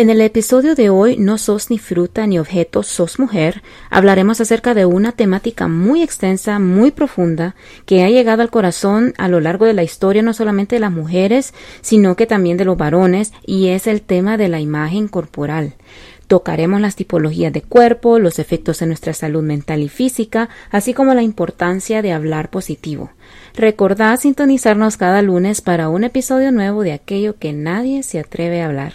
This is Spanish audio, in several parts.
En el episodio de hoy, No sos ni fruta ni objeto, sos mujer, hablaremos acerca de una temática muy extensa, muy profunda, que ha llegado al corazón a lo largo de la historia no solamente de las mujeres, sino que también de los varones, y es el tema de la imagen corporal. Tocaremos las tipologías de cuerpo, los efectos en nuestra salud mental y física, así como la importancia de hablar positivo. Recordad sintonizarnos cada lunes para un episodio nuevo de aquello que nadie se atreve a hablar.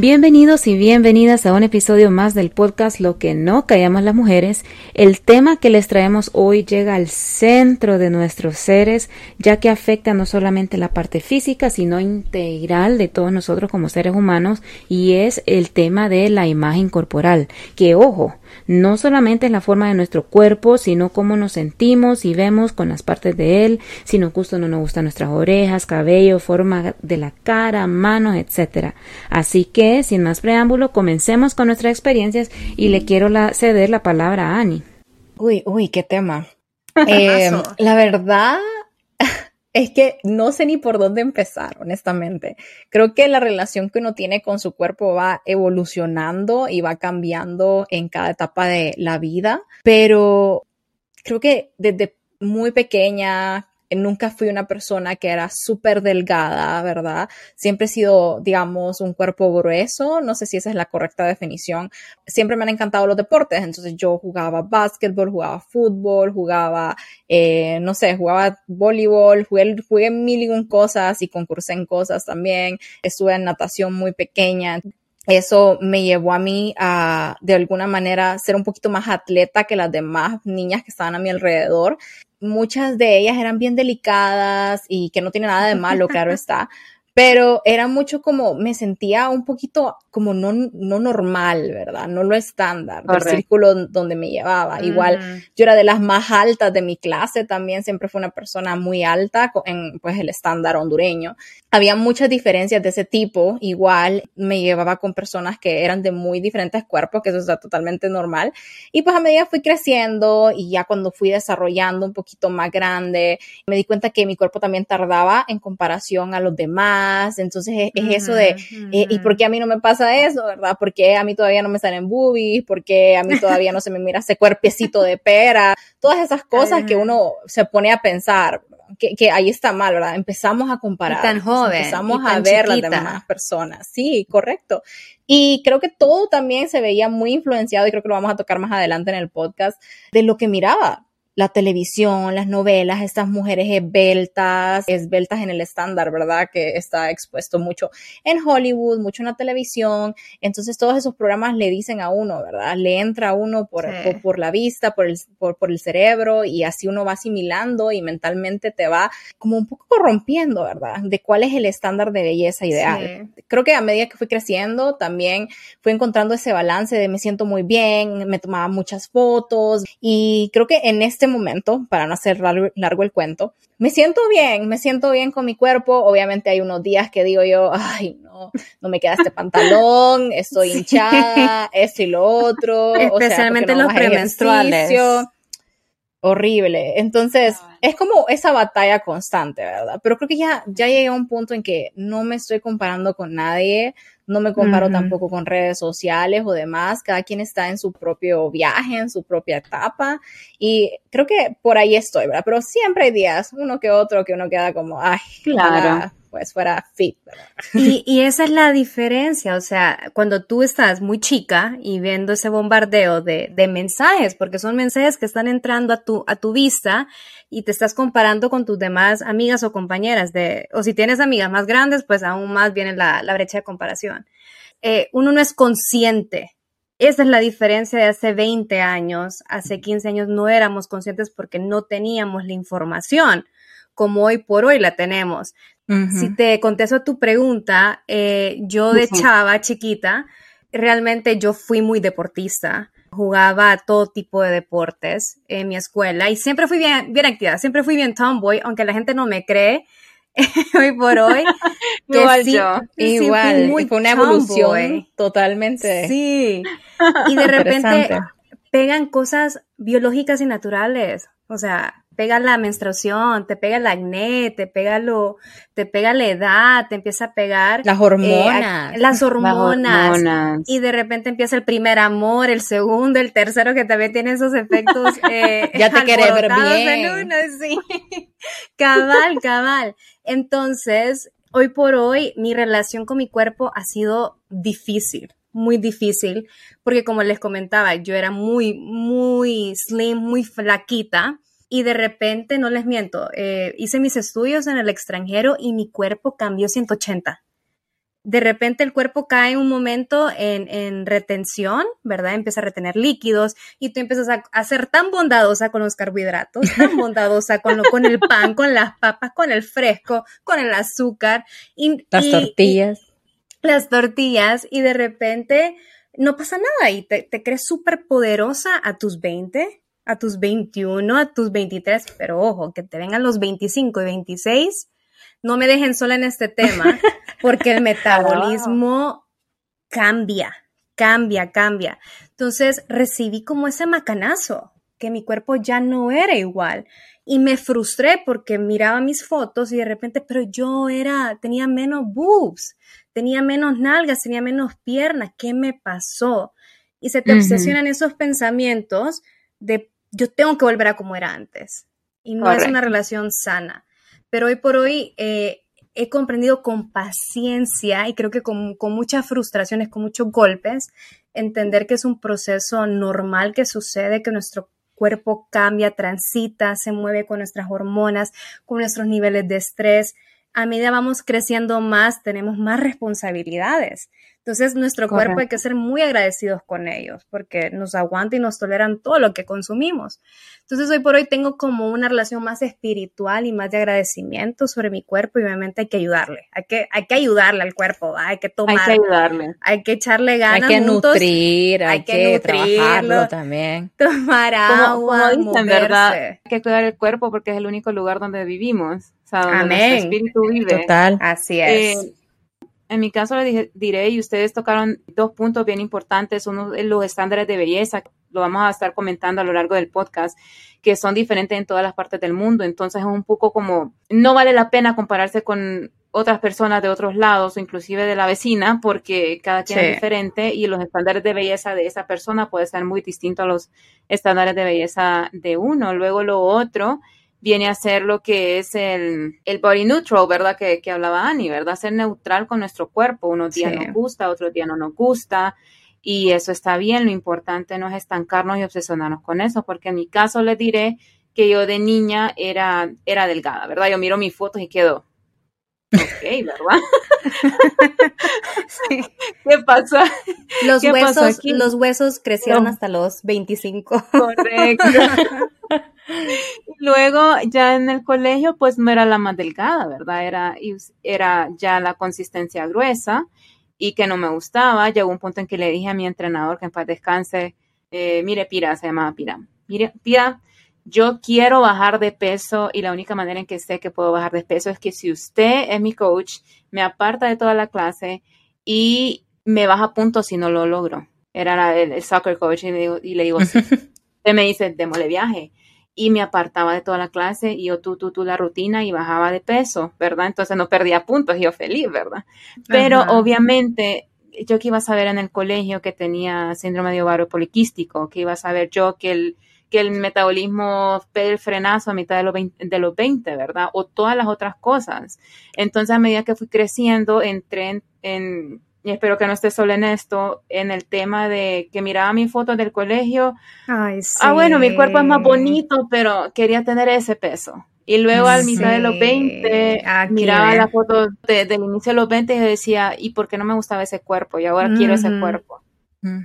Bienvenidos y bienvenidas a un episodio más del podcast Lo que no callamos las mujeres. El tema que les traemos hoy llega al centro de nuestros seres, ya que afecta no solamente la parte física, sino integral de todos nosotros como seres humanos, y es el tema de la imagen corporal. Que ojo, no solamente es la forma de nuestro cuerpo, sino cómo nos sentimos y vemos con las partes de él, si nos gusta o no nos gustan nuestras orejas, cabello, forma de la cara, manos, etc. Así que, sin más preámbulo, comencemos con nuestras experiencias y le quiero ceder la palabra a Annie. Uy, uy, qué tema. Eh, la verdad, es que no sé ni por dónde empezar, honestamente. Creo que la relación que uno tiene con su cuerpo va evolucionando y va cambiando en cada etapa de la vida, pero creo que desde muy pequeña nunca fui una persona que era súper delgada, ¿verdad? Siempre he sido, digamos, un cuerpo grueso, no sé si esa es la correcta definición. Siempre me han encantado los deportes, entonces yo jugaba básquetbol, jugaba fútbol, jugaba, eh, no sé, jugaba voleibol, jugué, jugué mil y un cosas y concursé en cosas también. Estuve en natación muy pequeña eso me llevó a mí a, de alguna manera, ser un poquito más atleta que las demás niñas que estaban a mi alrededor muchas de ellas eran bien delicadas y que no tiene nada de malo, claro está, pero era mucho como, me sentía un poquito como no, no normal, ¿verdad? No lo estándar del círculo donde me llevaba. Igual, yo era de las más altas de mi clase también, siempre fue una persona muy alta en pues el estándar hondureño. Había muchas diferencias de ese tipo, igual me llevaba con personas que eran de muy diferentes cuerpos, que eso está totalmente normal. Y pues a medida fui creciendo y ya cuando fui desarrollando un poquito más grande, me di cuenta que mi cuerpo también tardaba en comparación a los demás entonces es, eso de, eh, ¿y por qué a mí no me pasa eso, verdad? ¿Por qué a mí todavía no me salen boobies? ¿Por qué a mí todavía no se me mira ese cuerpecito de pera? Todas esas cosas que uno se pone a pensar, que, ahí está mal, ¿verdad? Empezamos a comparar. tan joven. Empezamos a ver las demás personas. Sí, correcto. Y creo que todo también se veía muy influenciado, y creo que lo vamos a tocar más adelante en el podcast, de lo que miraba la televisión, las novelas, estas mujeres esbeltas, esbeltas en el estándar, ¿verdad? Que está expuesto mucho en Hollywood, mucho en la televisión. Entonces todos esos programas le dicen a uno, ¿verdad? Le entra a uno por, por, la vista, por el, por, por, el cerebro y así uno va asimilando y mentalmente te va como un poco corrompiendo, ¿verdad? De cuál es el estándar de belleza ideal. Creo que a medida que fui creciendo también fui encontrando ese balance de me siento muy bien, me tomaba muchas fotos y creo que en este momento, para no hacer largo, el cuento, me siento bien, me siento bien con mi cuerpo. Obviamente hay unos días que digo yo, ay, no, no me queda este pantalón, estoy hinchada, esto y lo otro. Especialmente los premenstruales. Horrible. Entonces, es como esa batalla constante, ¿verdad? Pero creo que ya, ya llegué a un punto en que no me estoy comparando con nadie, no me comparo tampoco con redes sociales o demás, cada quien está en su propio viaje, en su propia etapa y creo que por ahí estoy, ¿verdad? Pero siempre hay días, uno que otro, que uno queda como, ay, claro. Pues fuera fit. Y, y esa es la diferencia, o sea, cuando tú estás muy chica y viendo ese bombardeo de, de mensajes, porque son mensajes que están entrando a tu, a tu vista y te estás comparando con tus demás amigas o compañeras de, o si tienes amigas más grandes, pues aún más viene la, la brecha de comparación. Eh, uno no es consciente. Esa es la diferencia de hace 20 años, hace 15 años no éramos conscientes porque no teníamos la información como hoy por hoy la tenemos. Si te contesto tu pregunta, eh, yo de chava chiquita, realmente yo fui muy deportista. Jugaba todo tipo de deportes en mi escuela y siempre fui bien, bien activa, siempre fui bien tomboy, aunque la gente no me cree hoy por hoy. Igual yo. Igual, fue una evolución totalmente. Sí. Y de repente pegan cosas biológicas y naturales. O sea, pega la menstruación, te pega el acné, te pega lo, te pega la edad, te empieza a pegar las hormonas, eh, las, hormonas, y de repente empieza el primer amor, el segundo, el tercero que también tiene esos efectos. Eh, ya te querés ver bien. sí. cabal, cabal. Entonces, hoy por hoy, mi relación con mi cuerpo ha sido difícil muy difícil, porque como les comentaba, yo era muy, muy slim, muy flaquita, y de repente, no les miento, eh, hice mis estudios en el extranjero y mi cuerpo cambió 180. De repente el cuerpo cae un momento en, retención, ¿verdad? Empieza a retener líquidos y tú empiezas a, ser tan bondadosa con los carbohidratos, tan bondadosa con, lo, con el pan, con las papas, con el fresco, con el azúcar. Y, las tortillas. las tortillas y de repente no pasa nada y te, te crees súper poderosa a tus 20 a tus 21, a tus 23, pero ojo, que te vengan los 25 y 26, no me dejen sola en este tema, porque el metabolismo cambia, cambia, cambia. Entonces recibí como ese macanazo, que mi cuerpo ya no era igual. Y me frustré porque miraba mis fotos y de repente, pero yo era, tenía menos boobs, tenía menos nalgas, tenía menos piernas. ¿Qué me pasó? Y se te obsesionan esos pensamientos de yo tengo que volver a como era antes. Y no es una relación sana. Pero hoy por hoy eh, he comprendido con paciencia y creo que con, con, muchas frustraciones, con muchos golpes, entender que es un proceso normal que sucede, que nuestro cuerpo cambia, transita, se mueve con nuestras hormonas, con nuestros niveles de estrés. A medida vamos creciendo más, tenemos más responsabilidades. Entonces, nuestro cuerpo hay que ser muy agradecidos con ellos porque nos aguantan y nos toleran todo lo que consumimos. Entonces, hoy por hoy tengo como una relación más espiritual y más de agradecimiento sobre mi cuerpo y obviamente hay que ayudarle. Hay que, hay que ayudarle al cuerpo, hay que tomar. Hay que ayudarle. Hay que echarle ganas. Hay que nutrir, hay, que, trabajarlo también. Tomar agua, como ¿verdad? Hay que cuidar el cuerpo porque es el único lugar donde vivimos. O sea, donde Amén. nuestro espíritu vive. Total. Así es. Eh, en mi caso le diré, y ustedes tocaron dos puntos bien importantes, uno de los estándares de belleza, lo vamos a estar comentando a lo largo del podcast, que son diferentes en todas las partes del mundo. Entonces es un poco como, no vale la pena compararse con otras personas de otros lados, inclusive de la vecina, porque cada quien es diferente y los estándares de belleza de esa persona pueden ser muy distintos a los estándares de belleza de uno. Luego lo otro viene a ser lo que es el, el body neutral, ¿verdad? Que, que, hablaba Annie, ¿verdad? Ser neutral con nuestro cuerpo. Unos días nos gusta, otros días no nos gusta. Y eso está bien. Lo importante no es estancarnos y obsesionarnos con eso, porque en mi caso les diré que yo de niña era, era delgada, ¿verdad? Yo miro mis fotos y quedo. Ok, ¿verdad? ¿Qué pasó? Los, huesos, los huesos crecieron hasta los 25. Correcto. Luego, ya en el colegio, pues no era la más delgada, ¿verdad? Era, era ya la consistencia gruesa y que no me gustaba. Llegó un punto en que le dije a mi entrenador que en paz descanse, eh, mire, Pira, se llamaba Pira. Mire, Pira, yo quiero bajar de peso y la única manera en que sé que puedo bajar de peso es que si usted es mi coach, me aparta de toda la clase y me baja puntos si no lo logro. Era el, soccer coach y le digo, y le digo usted me dice, démosle viaje y me apartaba de toda la clase y yo tú, tú, tú la rutina y bajaba de peso, ¿verdad? Entonces no perdía puntos, yo feliz, ¿verdad? Pero obviamente yo que iba a saber en el colegio que tenía síndrome de ovario poliquístico, que iba a saber yo que el, que el metabolismo el frenazo a mitad de los, 20, de los 20, ¿verdad? O todas las otras cosas. Entonces a medida que fui creciendo, entré en y espero que no esté solo en esto, en el tema de que miraba mi foto del colegio. Ay, sí. Ah, bueno, mi cuerpo es más bonito, pero quería tener ese peso. Y luego al mitad de los 20, miraba la foto del inicio de los 20 y decía, ¿y por qué no me gustaba ese cuerpo? Y ahora quiero ese cuerpo.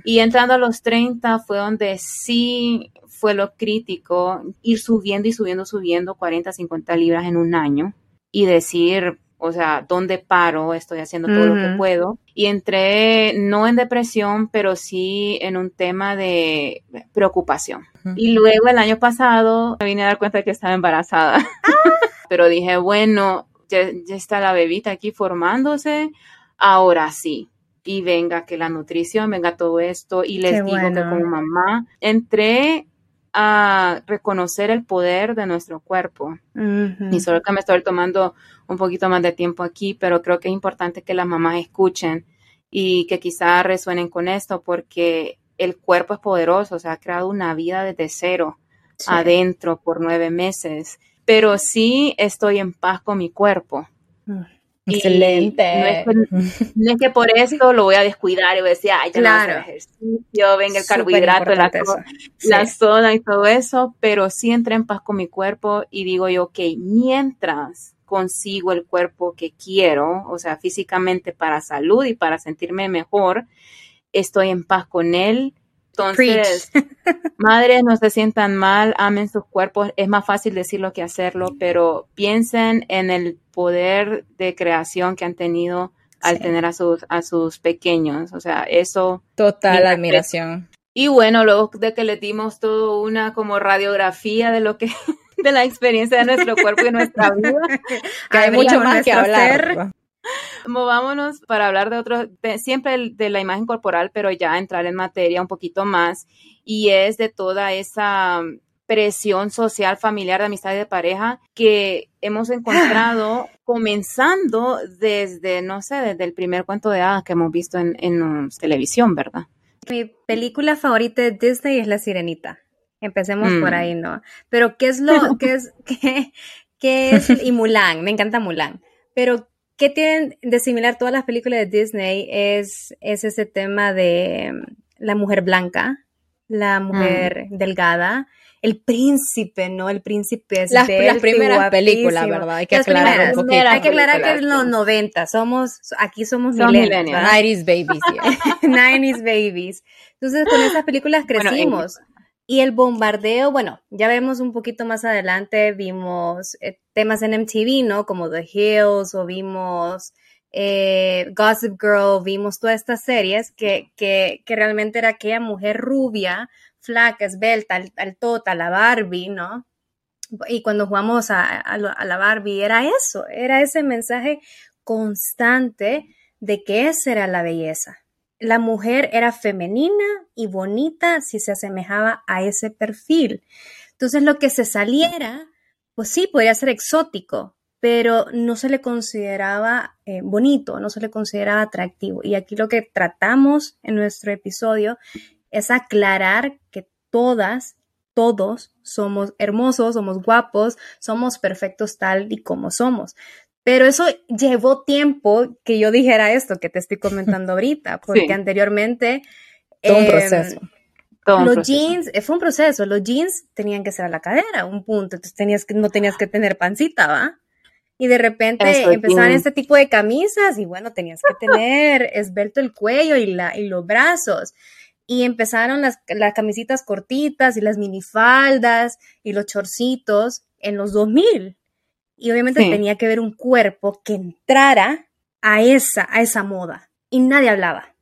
Y entrando a los 30 fue donde sí fue lo crítico, ir subiendo y subiendo, subiendo 40, 50 libras en un año y decir, o sea, ¿dónde paro? Estoy haciendo todo lo que puedo. Y entré no en depresión, pero sí en un tema de preocupación. Y luego el año pasado me vine a dar cuenta de que estaba embarazada. Ah. pero dije, bueno, ya, está la bebita aquí formándose, ahora sí. Y venga que la nutrición, venga todo esto. Y les digo que como mamá entré a reconocer el poder de nuestro cuerpo. Y solo que me estoy tomando un poquito más de tiempo aquí, pero creo que es importante que las mamás escuchen y que quizás resuenen con esto porque el cuerpo es poderoso, o sea, ha creado una vida desde cero adentro por nueve meses, pero sí estoy en paz con mi cuerpo. Excelente. No es, que, por eso lo voy a descuidar y voy a decir, ay, ya no hacer ejercicio, venga el carbohidrato, la, la soda y todo eso, pero sí entré en paz con mi cuerpo y digo yo, ok, mientras consigo el cuerpo que quiero, o sea, físicamente para salud y para sentirme mejor, estoy en paz con él, entonces, madres, no se sientan mal, amen sus cuerpos. Es más fácil decirlo que hacerlo, pero piensen en el poder de creación que han tenido al tener a sus, a sus pequeños. O sea, eso. Total admiración. Y bueno, luego de que le dimos todo una como radiografía de lo que, de la experiencia de nuestro cuerpo y nuestra vida. que hay mucho más que hablar. Movámonos para hablar de otro, siempre de la imagen corporal, pero ya entrar en materia un poquito más, y es de toda esa presión social, familiar, de amistad y de pareja que hemos encontrado comenzando desde, no sé, desde el primer cuento de hadas que hemos visto en, en televisión, ¿verdad? Mi película favorita de Disney es La Sirenita. Empecemos por mm. ahí, ¿no? Pero ¿qué es lo, qué es, qué, qué es, y Mulan, me encanta Mulan, pero ¿Qué tienen de similar todas las películas de Disney? Es, es ese tema de mm, la mujer blanca, la mujer mm. delgada, el príncipe, ¿no? El príncipe es las, las primeras películas, ¿verdad? Hay que aclarar un Hay que aclarar que es los 90, somos, aquí somos millennials. 90s babies. 90s babies. Entonces, con esas películas crecimos. Y el bombardeo, bueno, ya vemos un poquito más adelante, vimos eh, temas en MTV, ¿no? Como The Hills o vimos eh, Gossip Girl, vimos todas estas series que, que, que, realmente era aquella mujer rubia, flaca, esbelta, altota, la Barbie, ¿no? Y cuando jugamos a, a, a la Barbie era eso, era ese mensaje constante de que esa era la belleza la mujer era femenina y bonita si se asemejaba a ese perfil. Entonces lo que se saliera, pues sí, podría ser exótico, pero no se le consideraba eh, bonito, no se le consideraba atractivo. Y aquí lo que tratamos en nuestro episodio es aclarar que todas, todos somos hermosos, somos guapos, somos perfectos tal y como somos. Pero eso llevó tiempo que yo dijera esto que te estoy comentando ahorita, porque anteriormente... Todo un em, proceso. los jeans, eh, fue un proceso, los jeans tenían que ser a la cadera, un punto, entonces tenías que, no tenías que tener pancita, ¿va? Y de repente empezaron este tipo de camisas y bueno, tenías que tener esbelto el cuello y, la, y los brazos. Y empezaron las, las camisitas cortitas y las minifaldas y los chorcitos en los 2000. Y obviamente tenía que ver un cuerpo que entrara a esa, a esa moda. Y nadie hablaba.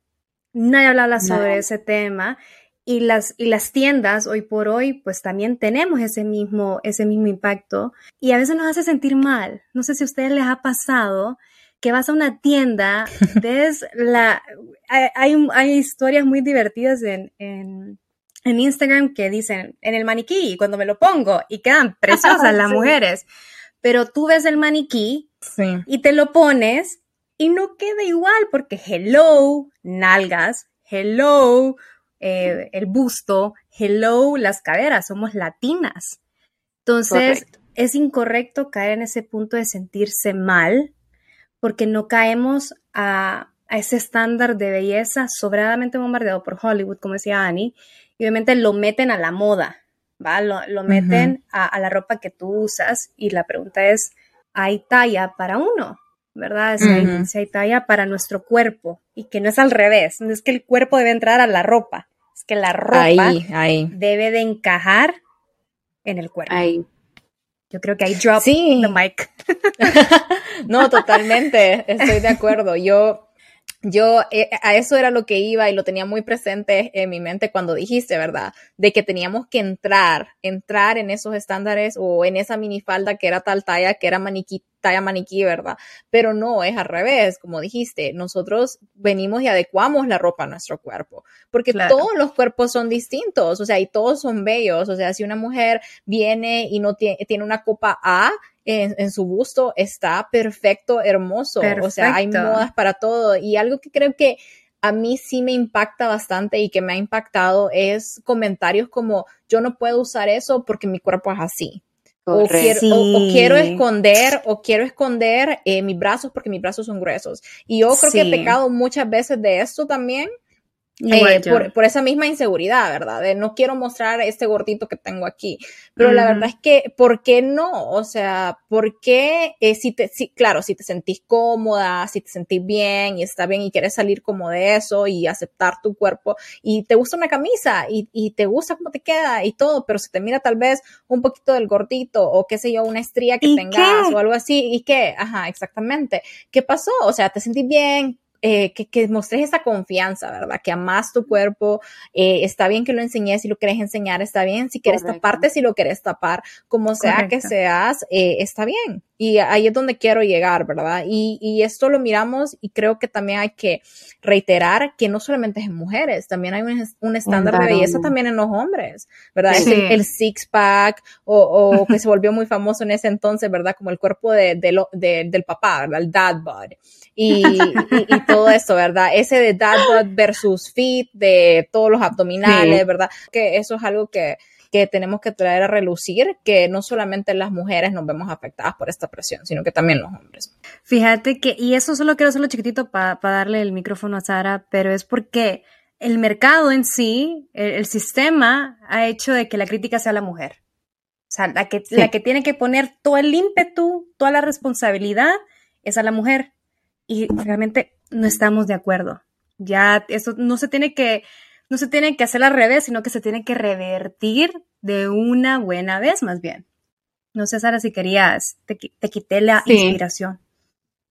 Nadie hablaba sobre ese tema. Y las, y las tiendas hoy por hoy, pues también tenemos ese mismo, ese mismo impacto. Y a veces nos hace sentir mal. No sé si a ustedes les ha pasado que vas a una tienda, ves la... Hay, hay historias muy divertidas en, en, en, Instagram que dicen en el maniquí, cuando me lo pongo, y quedan preciosas las mujeres pero tú ves el maniquí y te lo pones y no queda igual porque hello, nalgas, hello, eh, el busto, hello, las caderas, somos latinas. Entonces, es incorrecto caer en ese punto de sentirse mal porque no caemos a, a ese estándar de belleza sobradamente bombardeado por Hollywood, como decía Annie, y obviamente lo meten a la moda. Lo, meten a, la ropa que tú usas y la pregunta es, ¿hay talla para uno? ¿Verdad? Si, hay, talla para nuestro cuerpo y que no es al revés, no es que el cuerpo debe entrar a la ropa, es que la ropa debe de encajar en el cuerpo. Yo creo que hay drop sí. the mic. no, totalmente, estoy de acuerdo. Yo yo eh, a eso era lo que iba y lo tenía muy presente en mi mente cuando dijiste, ¿verdad? De que teníamos que entrar, entrar en esos estándares o en esa minifalda que era tal talla, que era maniquí, talla maniquí, ¿verdad? Pero no, es al revés, como dijiste, nosotros venimos y adecuamos la ropa a nuestro cuerpo, porque todos los cuerpos son distintos, o sea, y todos son bellos, o sea, si una mujer viene y no tiene, tiene una copa A, en, su gusto está perfecto, hermoso. O sea, hay modas para todo. Y algo que creo que a mí sí me impacta bastante y que me ha impactado es comentarios como yo no puedo usar eso porque mi cuerpo es así. O quiero, esconder, o quiero esconder eh, mis brazos porque mis brazos son gruesos. Y yo creo que he pecado muchas veces de esto también, eh, por, esa misma inseguridad, ¿verdad? De no quiero mostrar este gordito que tengo aquí. Pero la verdad es que, ¿por qué no? O sea, ¿por qué eh, si te, si, claro, si te sentís cómoda, si te sentís bien y está bien y quieres salir como de eso y aceptar tu cuerpo y te gusta una camisa y, y te gusta cómo te queda y todo, pero si te mira tal vez un poquito del gordito o qué sé yo, una estría que tengas o algo así, ¿y qué? Ajá, exactamente. ¿Qué pasó? O sea, te sentís bien, eh, que, que, mostres esa confianza, ¿verdad? Que amas tu cuerpo, eh, está bien que lo enseñes si lo quieres enseñar, está bien si quieres taparte, si lo quieres tapar, como sea que seas, eh, está bien. Y ahí es donde quiero llegar, ¿verdad? Y, y, esto lo miramos y creo que también hay que reiterar que no solamente es en mujeres, también hay un, un estándar de belleza también en los hombres, ¿verdad? El, six-pack o, o que se volvió muy famoso en ese entonces, ¿verdad? Como el cuerpo de, de, del papá, ¿verdad? El dad bod. Y, y, todo eso, ¿verdad? Ese de dad bod versus fit, de todos los abdominales, ¿verdad? Que eso es algo que, que tenemos que traer a relucir, que no solamente las mujeres nos vemos afectadas por esta presión, sino que también los hombres. Fíjate que, y eso solo quiero hacerlo chiquitito para darle el micrófono a Sara, pero es porque el mercado en sí, el, sistema, ha hecho de que la crítica sea la mujer. O sea, la que, la que tiene que poner todo el ímpetu, toda la responsabilidad, es a la mujer y realmente no estamos de acuerdo. Ya eso no se tiene que no se tiene que hacer al revés, sino que se tiene que revertir de una buena vez, más bien. No sé, Sara, si querías, te, quité la inspiración.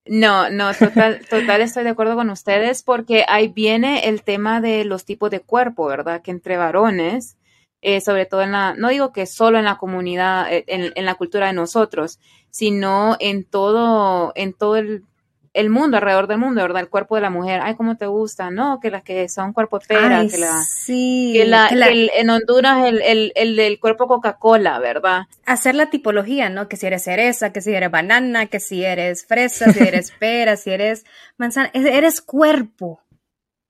No, no, total, total estoy de acuerdo con ustedes porque ahí viene el tema de los tipos de cuerpo, ¿verdad? Que entre varones, eh, sobre todo en la, no digo que solo en la comunidad, eh, en, en, la cultura de nosotros, sino en todo, en todo el el mundo, alrededor del mundo, ¿verdad? El cuerpo de la mujer, ay, ¿cómo te gusta? No, que las que son cuerpo pera, que la... Sí. Que, la, en Honduras el, el, el del cuerpo Coca-Cola, ¿verdad? Hacer la tipología, ¿no? Que si eres cereza, que si eres banana, que si eres fresa, si eres pera, si eres manzana, eres cuerpo.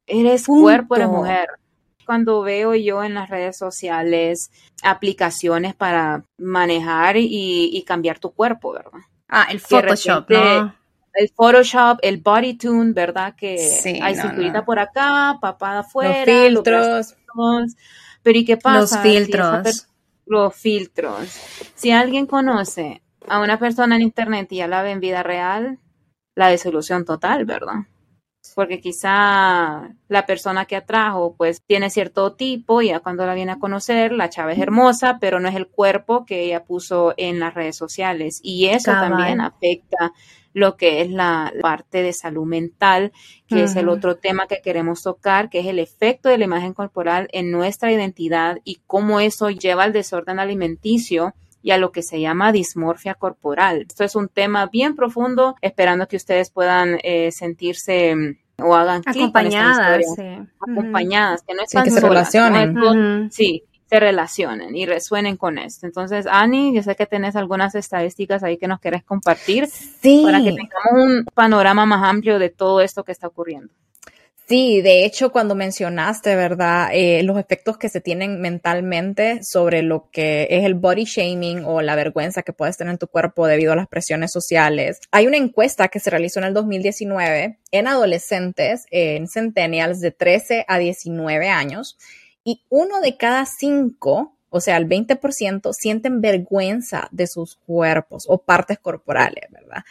Eres cuerpo de mujer. Cuando veo yo en las redes sociales aplicaciones para manejar y, y cambiar tu cuerpo, ¿verdad? Ah, el Photoshop, ¿no? El Photoshop, el Body Tune, ¿verdad? Que hay cinturita por acá, papada afuera. Los filtros. pero ¿y qué pasa? Los filtros. los filtros. Si alguien conoce a una persona en internet y ya la ve en vida real, la desilusión total, ¿verdad? Porque quizá la persona que atrajo pues tiene cierto tipo y ya cuando la viene a conocer, la chava es hermosa, pero no es el cuerpo que ella puso en las redes sociales. Y eso también afecta lo que es la parte de salud mental, que es el otro tema que queremos tocar, que es el efecto de la imagen corporal en nuestra identidad y cómo eso lleva al desorden alimenticio y a lo que se llama dismorfia corporal. Esto es un tema bien profundo, esperando que ustedes puedan eh, sentirse mm, o hagan acompañadas, acompañadas, que no están sí, que Sí, se relacionen y resuenen con esto. Entonces, Ani, yo sé que tenés algunas estadísticas ahí que nos querés compartir para que tengamos un panorama más amplio de todo esto que está ocurriendo. Sí, de hecho, cuando mencionaste, ¿verdad? Eh, los efectos que se tienen mentalmente sobre lo que es el body shaming o la vergüenza que puedes tener en tu cuerpo debido a las presiones sociales. Hay una encuesta que se realizó en el 2019 en adolescentes, en centennials de 13 a 19 años, y uno de cada cinco, o sea, el 20%, sienten vergüenza de sus cuerpos o partes corporales, ¿verdad?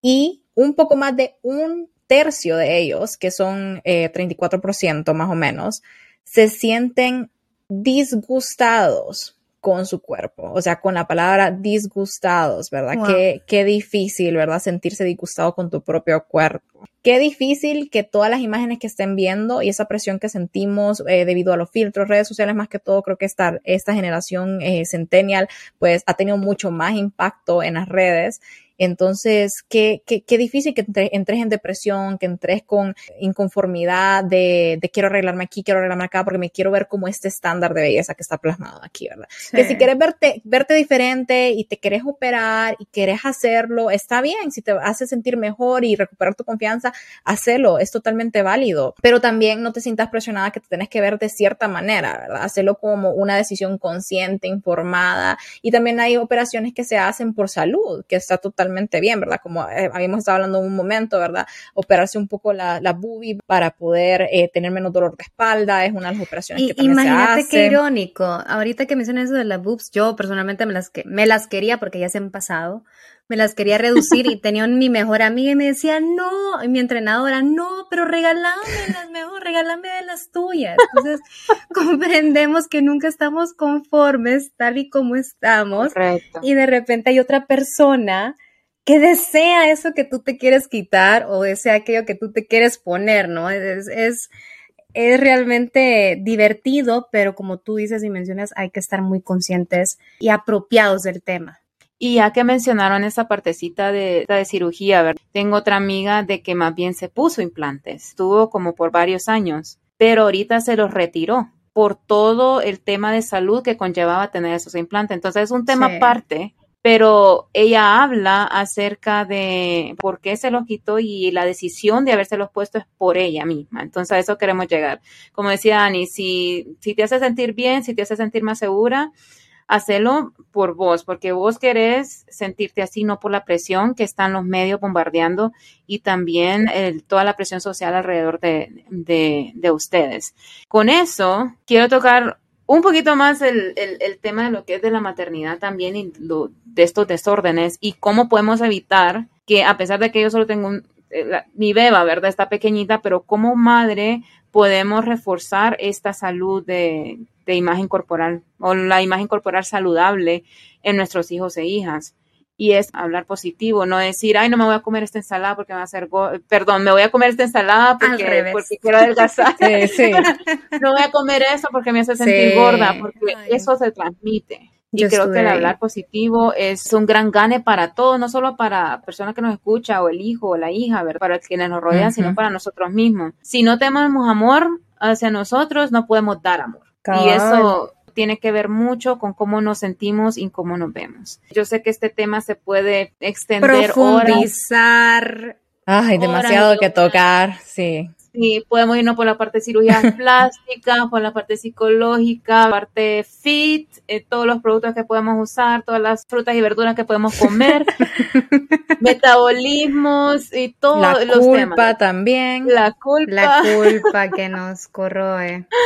Y un poco más de un tercio de ellos, que son 34% eh, más o menos, se sienten disgustados con su cuerpo, o sea, con la palabra disgustados, ¿verdad? Qué, qué difícil, ¿verdad? Sentirse disgustado con tu propio cuerpo. Qué difícil que todas las imágenes que estén viendo y esa presión que sentimos eh, debido a los filtros, redes sociales, más que todo, creo que esta, esta generación eh, centennial, pues ha tenido mucho más impacto en las redes entonces, qué, qué, qué difícil que entres en depresión, que entres con inconformidad de, de, quiero arreglarme aquí, quiero arreglarme acá, porque me quiero ver como este estándar de belleza que está plasmado aquí, ¿verdad? Que si quieres verte, verte diferente y te quieres operar y quieres hacerlo, está bien. Si te hace sentir mejor y recuperar tu confianza, hazlo, es totalmente válido. Pero también no te sientas presionada que te tienes que ver de cierta manera, ¿verdad? Hacerlo como una decisión consciente, informada. Y también hay operaciones que se hacen por salud, que está totalmente bien, ¿verdad? Como eh, habíamos estado hablando en un momento, ¿verdad? Operarse un poco la, la boobie para poder eh, tener menos dolor de espalda es una de las operaciones que también imagínate se qué irónico. Ahorita que mencionas eso de las boobs, yo personalmente me las, que, me las quería porque ya se han pasado me las quería reducir y tenía mi mejor amiga y me decía, no, y mi entrenadora, no, pero las mejor, regálame de las tuyas. Entonces, comprendemos que nunca estamos conformes tal y como estamos. Y de repente hay otra persona que desea eso que tú te quieres quitar o desea aquello que tú te quieres poner, ¿no? Es, es, es realmente divertido, pero como tú dices y mencionas, hay que estar muy conscientes y apropiados del tema. Y ya que mencionaron esa partecita de, de cirugía, ver, tengo otra amiga de que más bien se puso implantes, estuvo como por varios años, pero ahorita se los retiró por todo el tema de salud que conllevaba tener esos implantes. Entonces es un tema aparte pero ella habla acerca de por qué se los quitó y la decisión de habérselos puesto es por ella misma. Entonces a eso queremos llegar. Como decía Ani, si, si te hace sentir bien, si te hace sentir más segura, hacelo por vos, porque vos querés sentirte así, no por la presión que están los medios bombardeando y también toda la presión social alrededor de, de, de ustedes. Con eso, quiero tocar un poquito más el, el, tema de lo que es de la maternidad también y de estos desórdenes y cómo podemos evitar que a pesar de que yo solo tengo un, eh, mi beba, ¿verdad? Está pequeñita, pero como madre podemos reforzar esta salud de, de imagen corporal o la imagen corporal saludable en nuestros hijos e hijas y es hablar positivo, no decir, ay, no me voy a comer esta ensalada porque me va a hacer, perdón, me voy a comer esta ensalada porque, porque quiero adelgazar. Sí, sí. no voy a comer eso porque me hace sentir gorda, porque eso se transmite. Y creo que el hablar positivo es un gran gane para todos, no solo para personas que nos escuchan o el hijo o la hija, ¿verdad? para quienes nos rodean, sino para nosotros mismos. Si no tenemos amor hacia nosotros, no podemos dar amor. Y eso tiene que ver mucho con cómo nos sentimos y cómo nos vemos. Yo sé que este tema se puede extender profundizar. Ay, demasiado que tocar, sí. Sí, podemos irnos por la parte de cirugía plástica, por la parte psicológica, parte fit, eh, todos los productos que podemos usar, todas las frutas y verduras que podemos comer, metabolismos y todos los temas. La culpa también. La culpa. La culpa que nos corroe.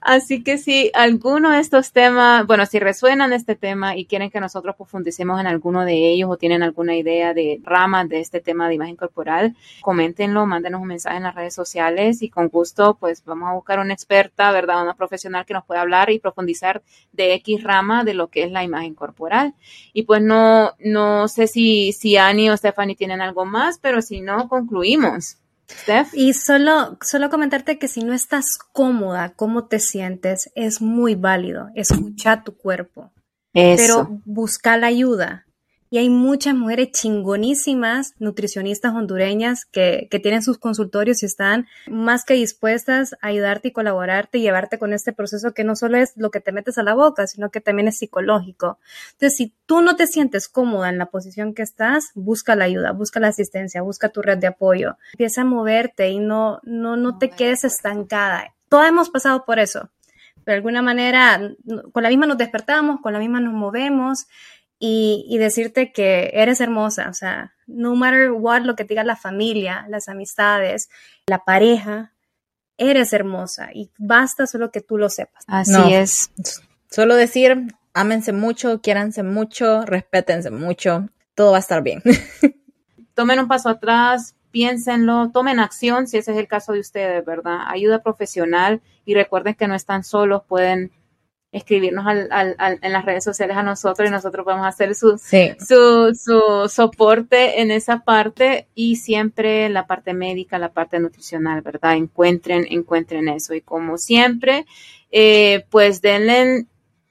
Así que si alguno de estos temas, bueno, si resuenan este tema y quieren que nosotros profundicemos en alguno de ellos o tienen alguna idea de ramas de este tema de imagen corporal, coméntenlo, mándenos un mensaje en las redes sociales y con gusto pues vamos a buscar una experta, ¿verdad? Una profesional que nos pueda hablar y profundizar de X rama de lo que es la imagen corporal. Y pues no, no sé si, si Annie o Stephanie tienen algo más, pero si no, concluimos. Y solo, solo comentarte que si no estás cómoda, cómo te sientes, es muy válido. Escucha tu cuerpo. Pero busca la ayuda. Y hay muchas mujeres chingonísimas, nutricionistas hondureñas, que, tienen sus consultorios y están más que dispuestas a ayudarte y colaborarte y llevarte con este proceso que no solo es lo que te metes a la boca, sino que también es psicológico. Entonces, si tú no te sientes cómoda en la posición que estás, busca la ayuda, busca la asistencia, busca tu red de apoyo. Empieza a moverte y no, no, no te quedes estancada. Todos hemos pasado por eso. De alguna manera, con la misma nos despertamos, con la misma nos movemos y, decirte que eres hermosa, o sea, no matter what lo que te diga la familia, las amistades, la pareja, eres hermosa y basta solo que tú lo sepas. Así es. Solo decir, ámense mucho, quiéranse mucho, respétense mucho, todo va a estar bien. Tomen un paso atrás, piénsenlo, tomen acción si ese es el caso de ustedes, ¿verdad? Ayuda profesional y recuerden que no están solos, pueden escribirnos en las redes sociales a nosotros y nosotros a hacer su, su, su, soporte en esa parte y siempre la parte médica, la parte nutricional, ¿verdad? Encuentren, encuentren eso. Y como siempre, eh, pues denle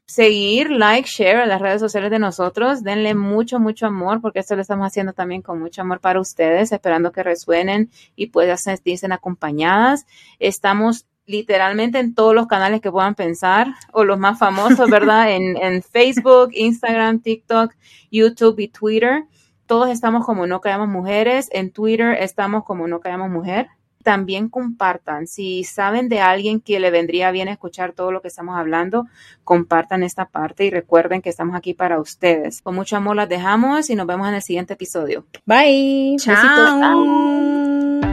seguir, like, share a las redes sociales de nosotros. Denle mucho, mucho amor, porque esto lo estamos haciendo también con mucho amor para ustedes, esperando que resuenen y puedan sentirse acompañadas. Estamos literalmente en todos los canales que puedan pensar, o los más famosos, ¿verdad? en, en Facebook, Instagram, TikTok, YouTube y Twitter. Todos estamos como No Callamos Mujeres. En Twitter estamos como No Callamos Mujer también compartan. Si saben de alguien que le vendría bien escuchar todo lo que estamos hablando, compartan esta parte y recuerden que estamos aquí para ustedes. Con mucho amor las dejamos y nos vemos en el siguiente episodio. Bye. Chao.